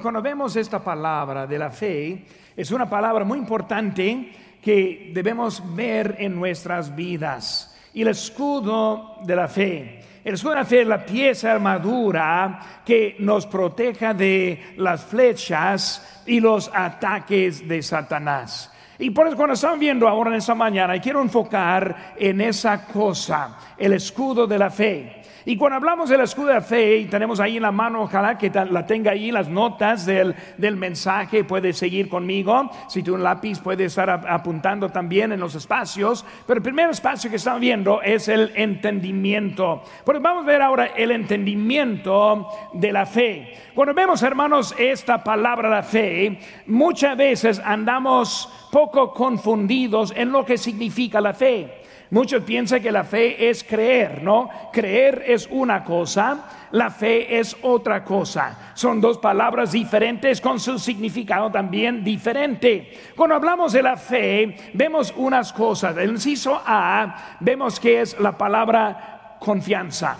Cuando vemos esta palabra de la fe, es una palabra muy importante que debemos ver en nuestras vidas. Y el escudo de la fe. El escudo de la fe es la pieza armadura que nos proteja de las flechas y los ataques de Satanás. Y por eso cuando estamos viendo ahora en esta mañana, quiero enfocar en esa cosa, el escudo de la fe. Y cuando hablamos del escudo de fe, y tenemos ahí en la mano, ojalá que la tenga ahí las notas del, del mensaje, puede seguir conmigo. Si tú un lápiz puede estar apuntando también en los espacios. Pero el primer espacio que estamos viendo es el entendimiento. Porque vamos a ver ahora el entendimiento de la fe. Cuando vemos, hermanos, esta palabra de fe, muchas veces andamos poco confundidos en lo que significa la fe. Muchos piensan que la fe es creer, ¿no? Creer es una cosa, la fe es otra cosa. Son dos palabras diferentes con su significado también diferente. Cuando hablamos de la fe, vemos unas cosas. El inciso A, vemos que es la palabra confianza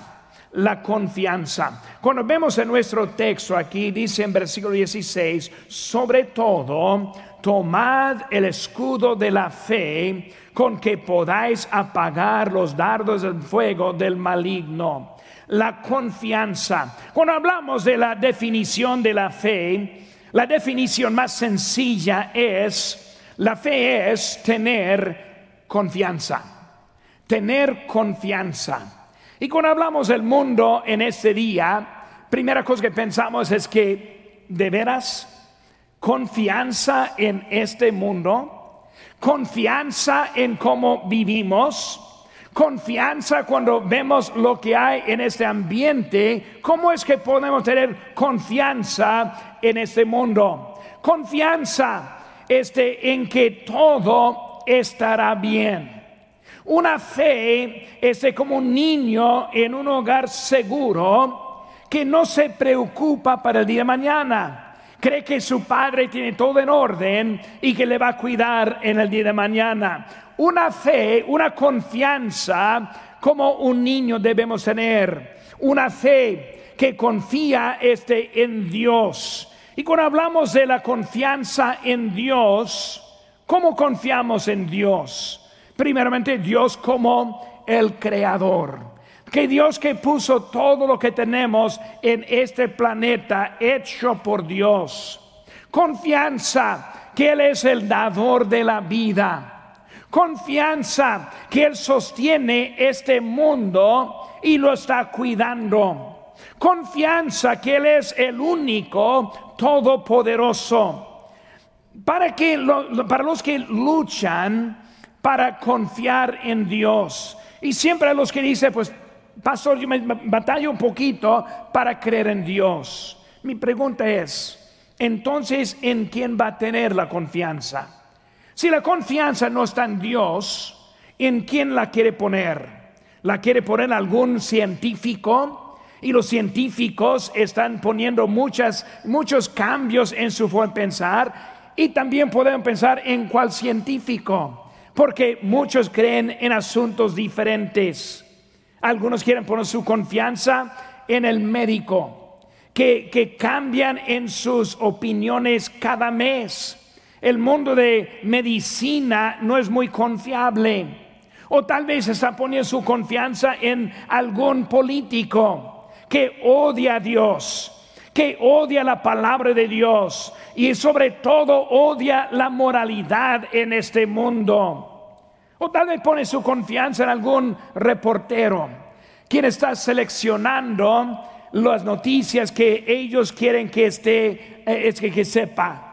la confianza. Cuando vemos en nuestro texto aquí, dice en versículo 16, sobre todo, tomad el escudo de la fe con que podáis apagar los dardos del fuego del maligno. La confianza. Cuando hablamos de la definición de la fe, la definición más sencilla es, la fe es tener confianza. Tener confianza. Y cuando hablamos del mundo en este día, primera cosa que pensamos es que de veras confianza en este mundo confianza en cómo vivimos, confianza cuando vemos lo que hay en este ambiente, ¿cómo es que podemos tener confianza en este mundo? Confianza este, en que todo estará bien. Una fe es como un niño en un hogar seguro que no se preocupa para el día de mañana cree que su padre tiene todo en orden y que le va a cuidar en el día de mañana. Una fe, una confianza como un niño debemos tener. Una fe que confía este en Dios. Y cuando hablamos de la confianza en Dios, ¿cómo confiamos en Dios? Primeramente Dios como el creador que Dios que puso todo lo que tenemos en este planeta hecho por Dios. Confianza que Él es el dador de la vida. Confianza que Él sostiene este mundo y lo está cuidando. Confianza que Él es el único todopoderoso. Para, que para los que luchan para confiar en Dios. Y siempre a los que dicen, pues pastor, yo me batallo un poquito para creer en Dios. Mi pregunta es, entonces, ¿en quién va a tener la confianza? Si la confianza no está en Dios, ¿en quién la quiere poner? ¿La quiere poner algún científico? Y los científicos están poniendo muchos cambios en su forma de pensar. Y también podemos pensar en cuál científico, porque muchos creen en asuntos diferentes. Algunos quieren poner su confianza en el médico, que, que cambian en sus opiniones cada mes. El mundo de medicina no es muy confiable. O tal vez está poniendo su confianza en algún político que odia a Dios, que odia la palabra de Dios y sobre todo odia la moralidad en este mundo. O tal vez pone su confianza en algún reportero, quien está seleccionando las noticias que ellos quieren que esté, eh, que sepa.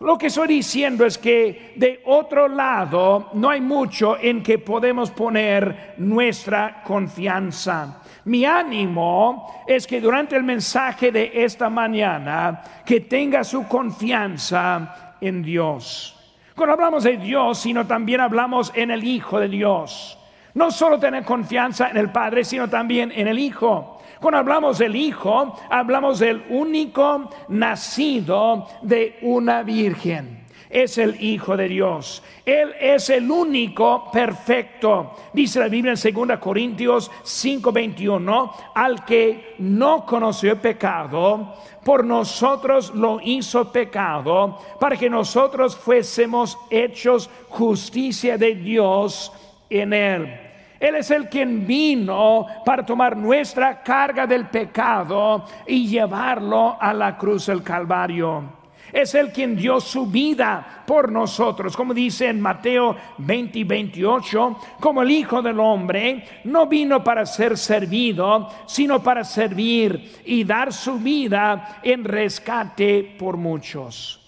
Lo que estoy diciendo es que de otro lado no hay mucho en que podemos poner nuestra confianza. Mi ánimo es que durante el mensaje de esta mañana, que tenga su confianza en Dios. Cuando hablamos de Dios, sino también hablamos en el Hijo de Dios. No solo tener confianza en el Padre, sino también en el Hijo. Cuando hablamos del Hijo, hablamos del único nacido de una virgen. Es el Hijo de Dios. Él es el único perfecto. Dice la Biblia en 2 Corintios 5:21, al que no conoció pecado, por nosotros lo hizo pecado, para que nosotros fuésemos hechos justicia de Dios en él. Él es el quien vino para tomar nuestra carga del pecado y llevarlo a la cruz del Calvario. Es el quien dio su vida por nosotros, como dice en Mateo 20 y 28, como el Hijo del Hombre no vino para ser servido, sino para servir y dar su vida en rescate por muchos.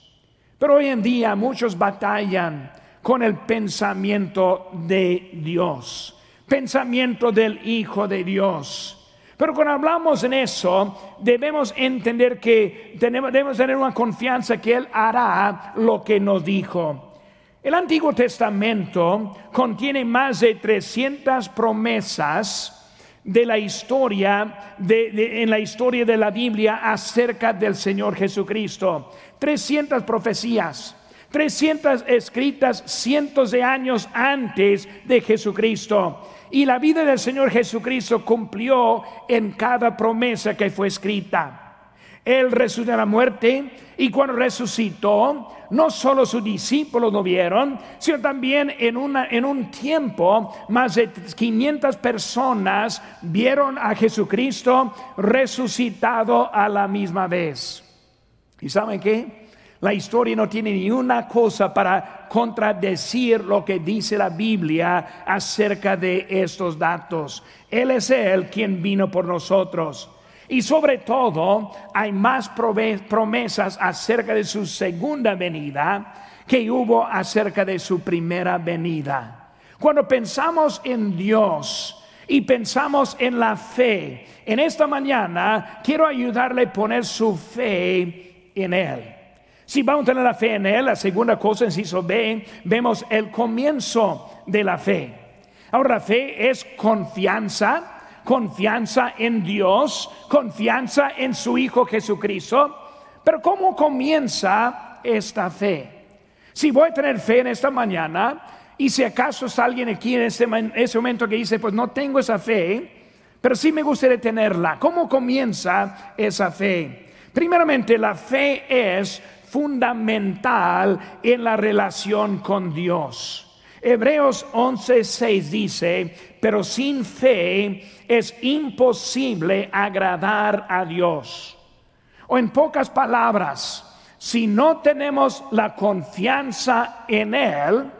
Pero hoy en día muchos batallan con el pensamiento de Dios, pensamiento del Hijo de Dios. Pero cuando hablamos en eso, debemos entender que tenemos, debemos tener una confianza que Él hará lo que nos dijo. El Antiguo Testamento contiene más de 300 promesas de la historia, en la historia de la Biblia acerca del Señor Jesucristo. 300 profecías. 300 escritas cientos de años antes de Jesucristo. Y la vida del Señor Jesucristo cumplió en cada promesa que fue escrita. Él resucitó de la muerte y cuando resucitó, no solo sus discípulos lo vieron, sino también en, en un tiempo más de 500 personas vieron a Jesucristo resucitado a la misma vez. ¿Y saben qué? La historia no tiene ni una cosa para contradecir lo que dice la Biblia acerca de estos datos. Él es Él quien vino por nosotros. Y sobre todo hay más promesas acerca de su segunda venida que hubo acerca de su primera venida. Cuando pensamos en Dios y pensamos en la fe, en esta mañana quiero ayudarle a poner su fe en Él. Si vamos a tener la fe en Él, la segunda cosa, inciso B, vemos el comienzo de la fe. Ahora, la fe es confianza, confianza en Dios, confianza en su Hijo Jesucristo. Pero ¿cómo comienza esta fe? Si voy a tener fe en esta mañana, y si acaso está alguien aquí en ese, ese momento que dice, pues no tengo esa fe, pero sí me gustaría tenerla. ¿Cómo comienza esa fe? Primeramente, la fe es fundamental en la relación con Dios. Hebreos 11:6 dice, pero sin fe es imposible agradar a Dios. O en pocas palabras, si no tenemos la confianza en Él,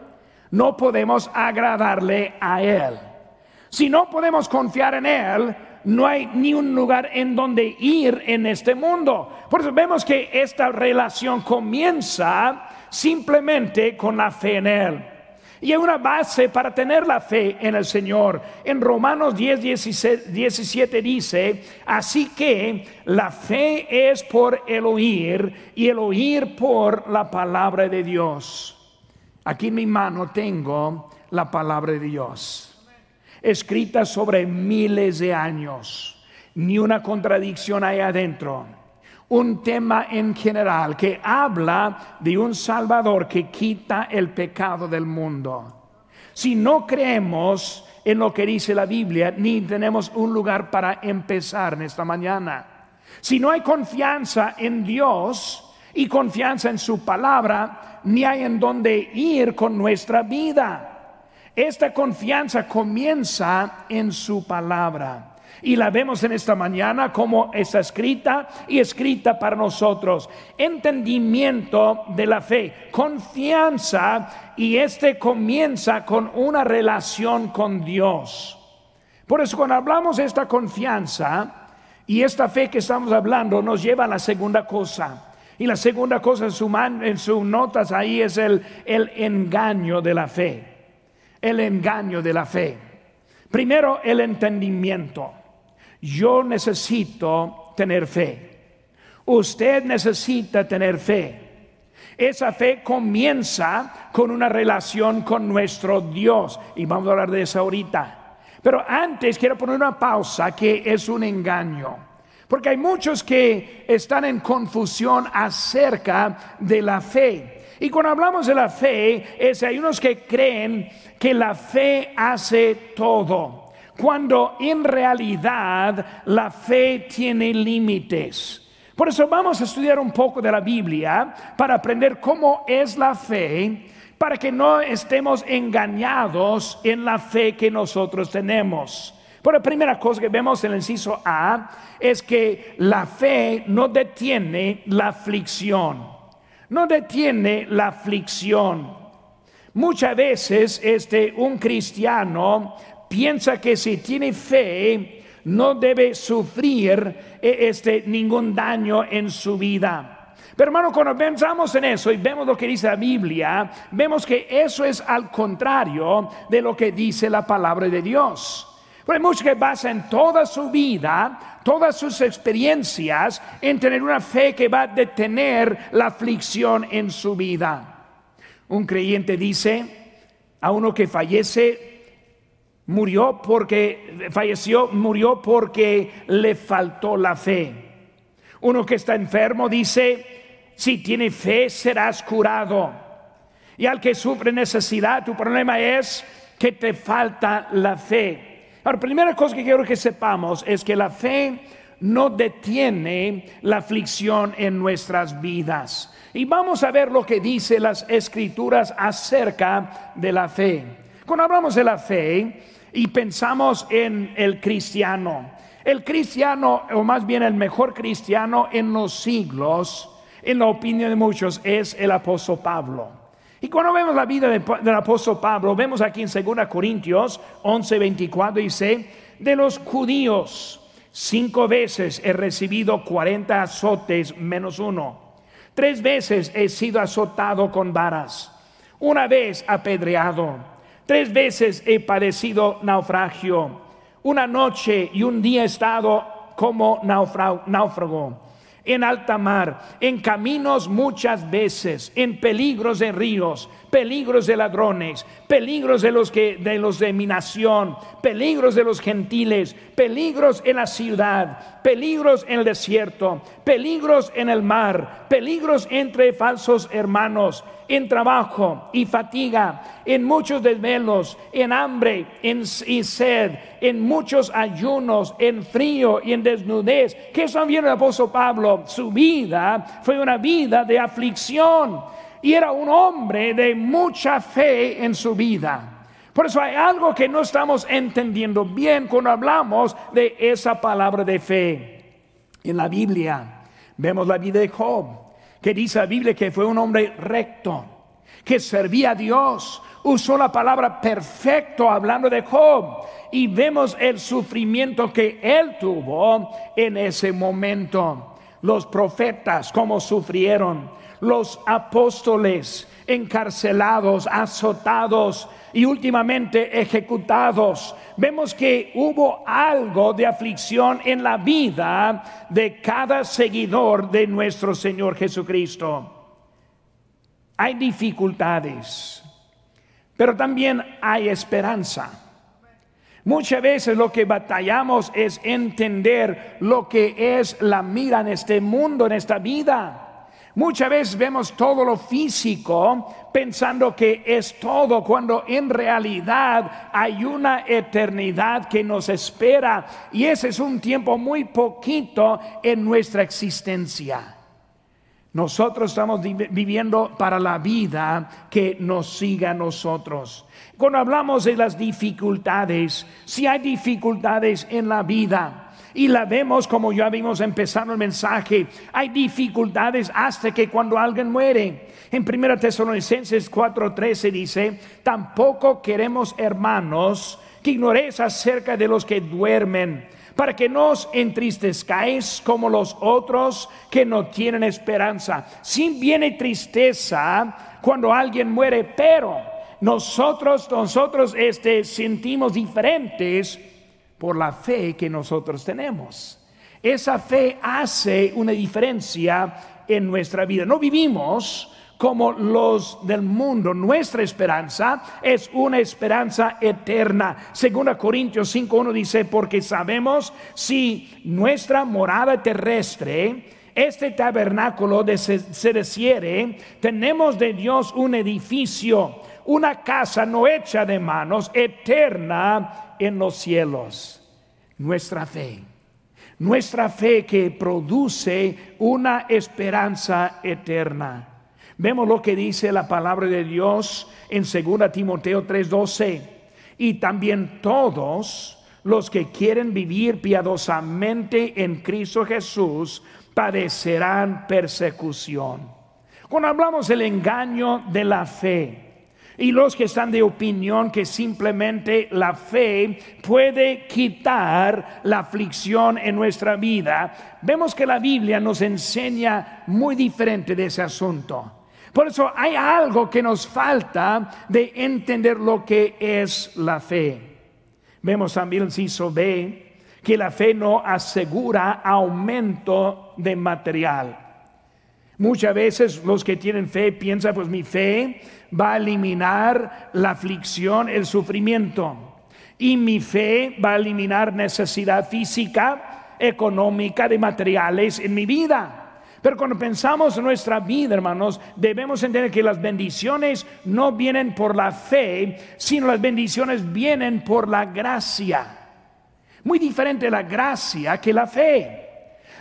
no podemos agradarle a Él. Si no podemos confiar en Él, no hay ni un lugar en donde ir en este mundo. Por eso vemos que esta relación comienza simplemente con la fe en Él. Y hay una base para tener la fe en el Señor. En Romanos 10, 17 dice, así que la fe es por el oír y el oír por la palabra de Dios. Aquí en mi mano tengo la palabra de Dios escrita sobre miles de años. Ni una contradicción hay adentro. Un tema en general que habla de un Salvador que quita el pecado del mundo. Si no creemos en lo que dice la Biblia, ni tenemos un lugar para empezar en esta mañana. Si no hay confianza en Dios y confianza en su palabra, ni hay en dónde ir con nuestra vida. Esta confianza comienza en su palabra. Y la vemos en esta mañana como está escrita y escrita para nosotros. Entendimiento de la fe, confianza y este comienza con una relación con Dios. Por eso cuando hablamos de esta confianza y esta fe que estamos hablando nos lleva a la segunda cosa. Y la segunda cosa en sus en sus notas ahí es el, el engaño de la fe el engaño de la fe. Primero, el entendimiento. Yo necesito tener fe. Usted necesita tener fe. Esa fe comienza con una relación con nuestro Dios. Y vamos a hablar de eso ahorita. Pero antes quiero poner una pausa que es un engaño. Porque hay muchos que están en confusión acerca de la fe. Y cuando hablamos de la fe, es hay unos que creen que la fe hace todo, cuando en realidad la fe tiene límites. Por eso vamos a estudiar un poco de la Biblia para aprender cómo es la fe, para que no estemos engañados en la fe que nosotros tenemos. Por la primera cosa que vemos en el inciso A es que la fe no detiene la aflicción no detiene la aflicción. Muchas veces este, un cristiano piensa que si tiene fe no debe sufrir eh, este, ningún daño en su vida. Pero hermano, cuando pensamos en eso y vemos lo que dice la Biblia, vemos que eso es al contrario de lo que dice la palabra de Dios. Porque muchos que basan toda su vida, todas sus experiencias en tener una fe que va a detener la aflicción en su vida. Un creyente dice a uno que fallece, murió porque falleció, murió porque le faltó la fe. Uno que está enfermo dice, si tiene fe serás curado. Y al que sufre necesidad, tu problema es que te falta la fe. La primera cosa que quiero que sepamos es que la fe no detiene la aflicción en nuestras vidas. Y vamos a ver lo que dice las escrituras acerca de la fe. Cuando hablamos de la fe y pensamos en el cristiano, el cristiano, o más bien el mejor cristiano en los siglos, en la opinión de muchos, es el apóstol Pablo. Y cuando vemos la vida del apóstol Pablo, vemos aquí en 2 Corintios 11, 24, dice, de los judíos, cinco veces he recibido 40 azotes menos uno. Tres veces he sido azotado con varas. Una vez apedreado. Tres veces he padecido naufragio. Una noche y un día he estado como náufrago en alta mar, en caminos muchas veces, en peligros de ríos, peligros de ladrones, peligros de los que de los de mi nación, peligros de los gentiles, peligros en la ciudad, peligros en el desierto, peligros en el mar, peligros entre falsos hermanos, en trabajo y fatiga, en muchos desvelos, en hambre en, y sed, en muchos ayunos, en frío y en desnudez. ¿Qué están viendo el apóstol Pablo? Su vida fue una vida de aflicción y era un hombre de mucha fe en su vida. Por eso hay algo que no estamos entendiendo bien cuando hablamos de esa palabra de fe. En la Biblia vemos la vida de Job que dice la Biblia que fue un hombre recto, que servía a Dios, usó la palabra perfecto hablando de Job y vemos el sufrimiento que él tuvo en ese momento. Los profetas, cómo sufrieron, los apóstoles encarcelados, azotados y últimamente ejecutados. Vemos que hubo algo de aflicción en la vida de cada seguidor de nuestro Señor Jesucristo. Hay dificultades, pero también hay esperanza. Muchas veces lo que batallamos es entender lo que es la mira en este mundo, en esta vida. Muchas veces vemos todo lo físico pensando que es todo, cuando en realidad hay una eternidad que nos espera y ese es un tiempo muy poquito en nuestra existencia. Nosotros estamos viviendo para la vida que nos siga a nosotros. Cuando hablamos de las dificultades, si hay dificultades en la vida, y la vemos como ya vimos empezando el mensaje. Hay dificultades hasta que cuando alguien muere. En 1 Tesalonicenses 4:13 dice, tampoco queremos hermanos que ignoréis acerca de los que duermen, para que no os entristezcáis como los otros que no tienen esperanza. Sin viene tristeza cuando alguien muere, pero nosotros, nosotros este, sentimos diferentes por la fe que nosotros tenemos. Esa fe hace una diferencia en nuestra vida. No vivimos como los del mundo. Nuestra esperanza es una esperanza eterna. Segunda Corintios 5.1 dice, porque sabemos si nuestra morada terrestre este tabernáculo se, se desciere, tenemos de Dios un edificio, una casa no hecha de manos, eterna en los cielos. Nuestra fe, nuestra fe que produce una esperanza eterna. Vemos lo que dice la palabra de Dios en 2 Timoteo 3:12. Y también todos los que quieren vivir piadosamente en Cristo Jesús padecerán persecución. Cuando hablamos del engaño de la fe, y los que están de opinión que simplemente la fe puede quitar la aflicción en nuestra vida, vemos que la Biblia nos enseña muy diferente de ese asunto. Por eso hay algo que nos falta de entender lo que es la fe. Vemos también, inciso B, que la fe no asegura aumento de material. Muchas veces los que tienen fe piensan, pues mi fe va a eliminar la aflicción, el sufrimiento. Y mi fe va a eliminar necesidad física, económica, de materiales en mi vida. Pero cuando pensamos en nuestra vida, hermanos, debemos entender que las bendiciones no vienen por la fe, sino las bendiciones vienen por la gracia. Muy diferente la gracia que la fe.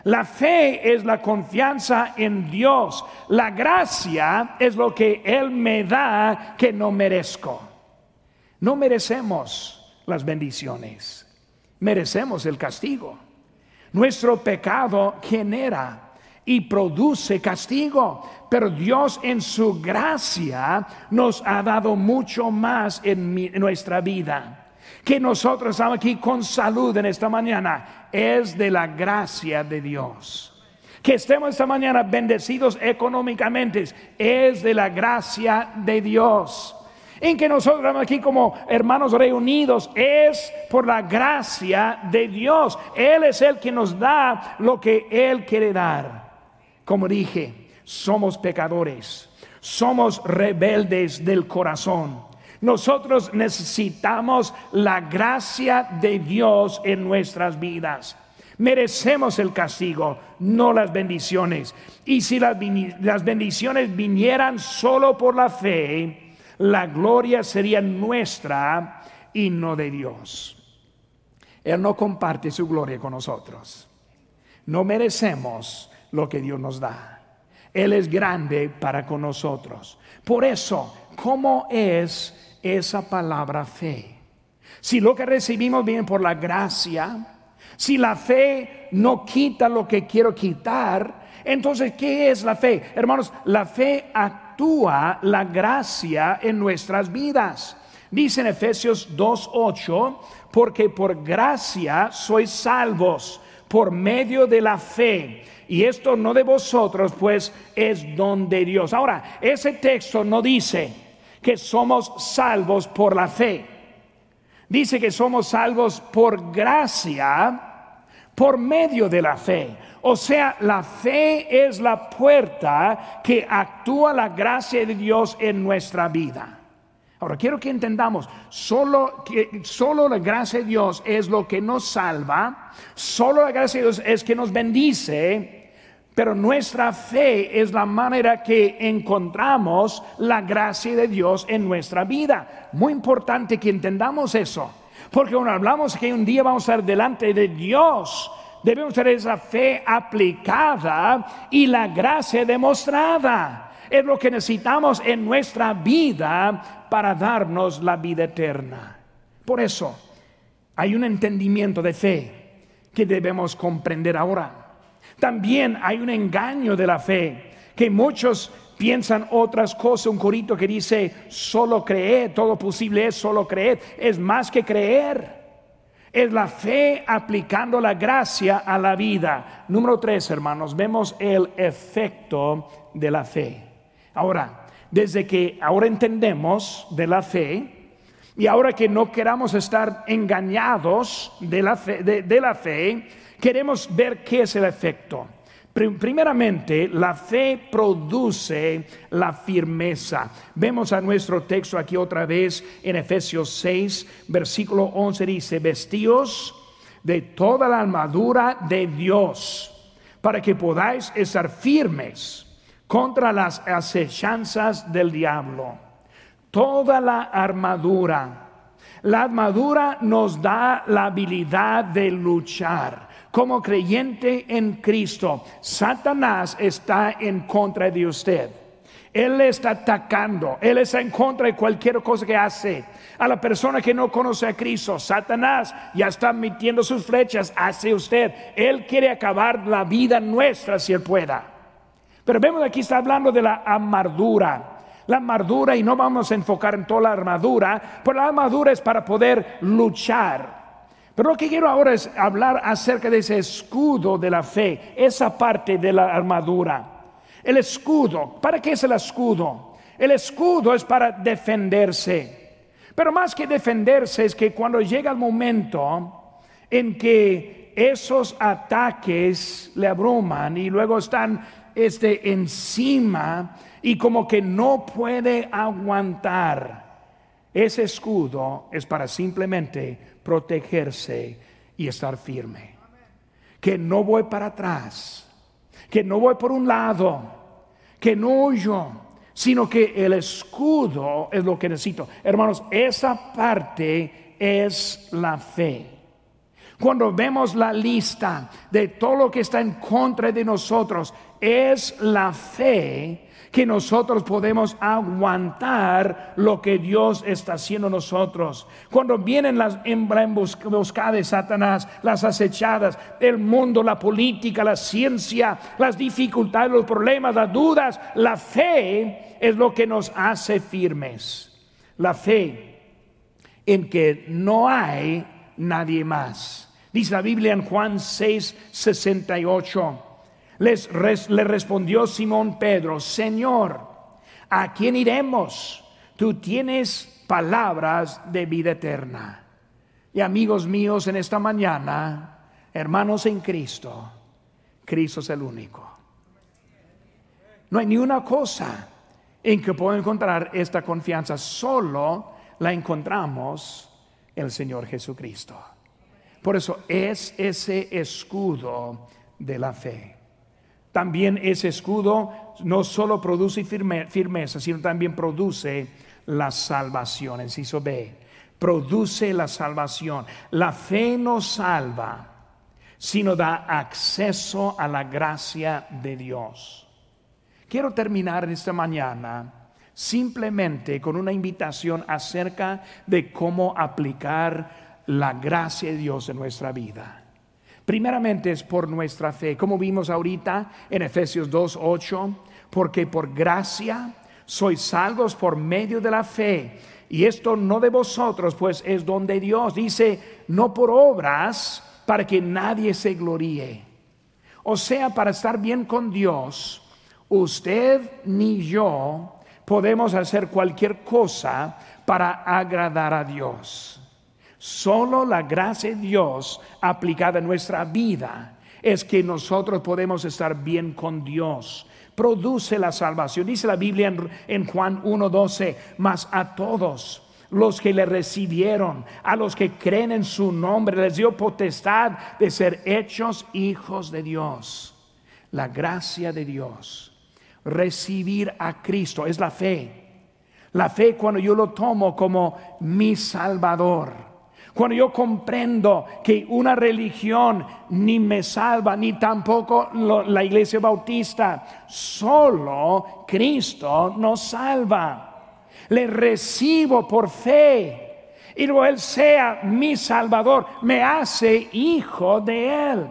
La fe es la confianza en Dios. La gracia es lo que Él me da que no merezco. No merecemos las bendiciones. Merecemos el castigo. Nuestro pecado genera y produce castigo. Pero Dios en su gracia nos ha dado mucho más en, nuestra vida. Que nosotros estamos aquí con salud en esta mañana es de la gracia de Dios. Que estemos esta mañana bendecidos económicamente es de la gracia de Dios en que nosotros estamos aquí como hermanos reunidos es por la gracia de Dios. Él es el que nos da lo que Él quiere dar. Como dije, somos pecadores, somos rebeldes del corazón. Nosotros necesitamos la gracia de Dios en nuestras vidas. Merecemos el castigo, no las bendiciones. Y si las, bendiciones vinieran solo por la fe, la gloria sería nuestra y no de Dios. Él no comparte su gloria con nosotros. No merecemos lo que Dios nos da. Él es grande para con nosotros. Por eso, ¿cómo es esa palabra fe? Si lo que recibimos viene por la gracia, si la fe no quita lo que quiero quitar, entonces, ¿qué es la fe? Hermanos, la fe actúa la gracia en nuestras vidas. Dice en Efesios 2.8, porque por gracia sois salvos por medio de la fe y esto no de vosotros, pues es don de Dios. Ahora, ese texto no dice que somos salvos por la fe. Dice que somos salvos por gracia, por medio de la fe. O sea, la fe es la puerta que actúa la gracia de Dios en nuestra vida. Ahora, quiero que entendamos, solo, que, solo la gracia de Dios es lo que nos salva, solo la gracia de Dios es que nos bendice, pero nuestra fe es la manera que encontramos la gracia de Dios en nuestra vida. Muy importante que entendamos eso, porque cuando hablamos que un día vamos a estar delante de Dios, debemos tener esa fe aplicada y la gracia demostrada es lo que necesitamos en nuestra vida para darnos la vida eterna. Por eso hay un entendimiento de fe que debemos comprender ahora. También hay un engaño de la fe que muchos piensan otras cosas. Un corito que dice, solo creer, todo posible es solo creer. Es más que creer. Es la fe aplicando la gracia a la vida. Número tres, hermanos, vemos el efecto de la fe. Ahora, desde que ahora entendemos de la fe y ahora que no queramos estar engañados de la fe, de, la fe queremos ver qué es el efecto. Primeramente, la fe produce la firmeza. Vemos a nuestro texto aquí otra vez en Efesios 6, versículo 11 dice, vestidos de toda la armadura de Dios para que podáis estar firmes contra las acechanzas del diablo. Toda la armadura. La armadura nos da la habilidad de luchar. Como creyente en Cristo, Satanás está en contra de usted. Él le está atacando, Él está en contra de cualquier cosa que hace. A la persona que no conoce a Cristo, Satanás ya está metiendo sus flechas hacia usted. Él quiere acabar la vida nuestra si Él pueda. Pero vemos aquí está hablando de la armadura. La armadura, y no vamos a enfocar en toda la armadura, pero la armadura es para poder luchar. Pero lo que quiero ahora es hablar acerca de ese escudo de la fe, esa parte de la armadura. El escudo, ¿para qué es el escudo? El escudo es para defenderse. Pero más que defenderse es que cuando llega el momento en que esos ataques le abruman y luego están este, encima y como que no puede aguantar, ese escudo es para simplemente protegerse y estar firme. Que no voy para atrás, que no voy por un lado, que no huyo, sino que el escudo es lo que necesito. Hermanos, esa parte es la fe. Cuando vemos la lista de todo lo que está en contra de nosotros, es la fe que nosotros podemos aguantar lo que Dios está haciendo nosotros. Cuando vienen las emboscadas de Satanás, las acechadas, el mundo, la política, la ciencia, las dificultades, los problemas, las dudas, la fe es lo que nos hace firmes. La fe en que no hay nadie más. Dice la Biblia en Juan 6, 68. Les le respondió Simón Pedro, Señor, ¿a quién iremos? Tú tienes palabras de vida eterna. Y amigos míos, en esta mañana, hermanos en Cristo, Cristo es el único. No hay ni una cosa en que puedo encontrar esta confianza, solo la encontramos en el Señor Jesucristo. Por eso es ese escudo de la fe. También ese escudo no solo produce firmeza, sino también produce la salvación. Inciso B, produce la salvación. La fe no salva, sino da acceso a la gracia de Dios. Quiero terminar esta mañana simplemente con una invitación acerca de cómo aplicar la gracia de Dios en nuestra vida. Primeramente es por nuestra fe, como vimos ahorita en Efesios 2.8, porque por gracia sois salvos por medio de la fe. Y esto no de vosotros, pues es don de Dios. Dice, no por obras para que nadie se gloríe. O sea, para estar bien con Dios, usted ni yo podemos hacer cualquier cosa para agradar a Dios. Solo la gracia de Dios aplicada en nuestra vida es que nosotros podemos estar bien con Dios. Produce la salvación. Dice la Biblia en, en Juan 1.12, mas a todos los que le recibieron, a los que creen en su nombre, les dio potestad de ser hechos hijos de Dios. La gracia de Dios. Recibir a Cristo es la fe. La fe cuando yo lo tomo como mi Salvador cuando yo comprendo que una religión ni me salva, ni tampoco la iglesia bautista, solo Cristo nos salva. Le recibo por fe. Y luego Él sea mi Salvador, me hace hijo de Él.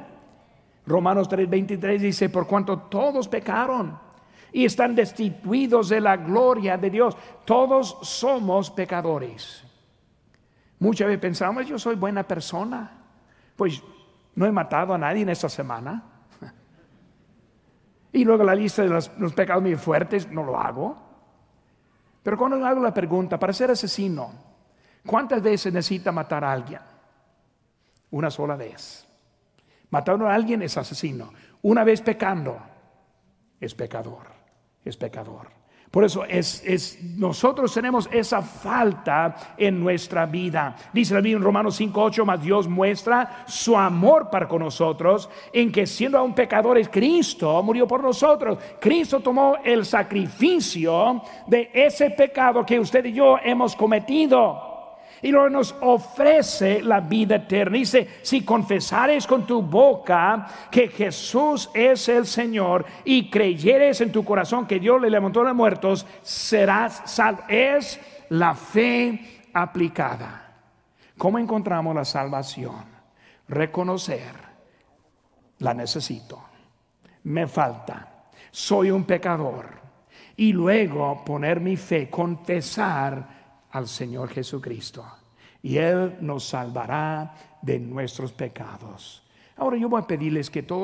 Romanos 3:23 dice, por cuanto todos pecaron y están destituidos de la gloria de Dios, todos somos pecadores. Muchas veces pensamos, yo soy buena persona. Pues no he matado a nadie en esta semana. Y luego la lista de los, pecados muy fuertes, no lo hago. Pero cuando hago la pregunta, para ser asesino, ¿cuántas veces necesita matar a alguien? Una sola vez. Matar a alguien es asesino. Una vez pecando, es pecador. Es pecador. Por eso es, es, nosotros tenemos esa falta en nuestra vida. Dice la Biblia en Romanos 5:8, más Dios muestra su amor para con nosotros en que siendo aún pecadores, Cristo murió por nosotros. Cristo tomó el sacrificio de ese pecado que usted y yo hemos cometido y luego nos ofrece la vida eterna. Dice, si confesares con tu boca que Jesús es el Señor y creyeres en tu corazón que Dios le levantó a los muertos, serás salvo. Es la fe aplicada. ¿Cómo encontramos la salvación? Reconocer, la necesito, me falta, soy un pecador. Y luego poner mi fe, confesar al Señor Jesucristo y Él nos salvará de nuestros pecados. Ahora yo voy a pedirles que todos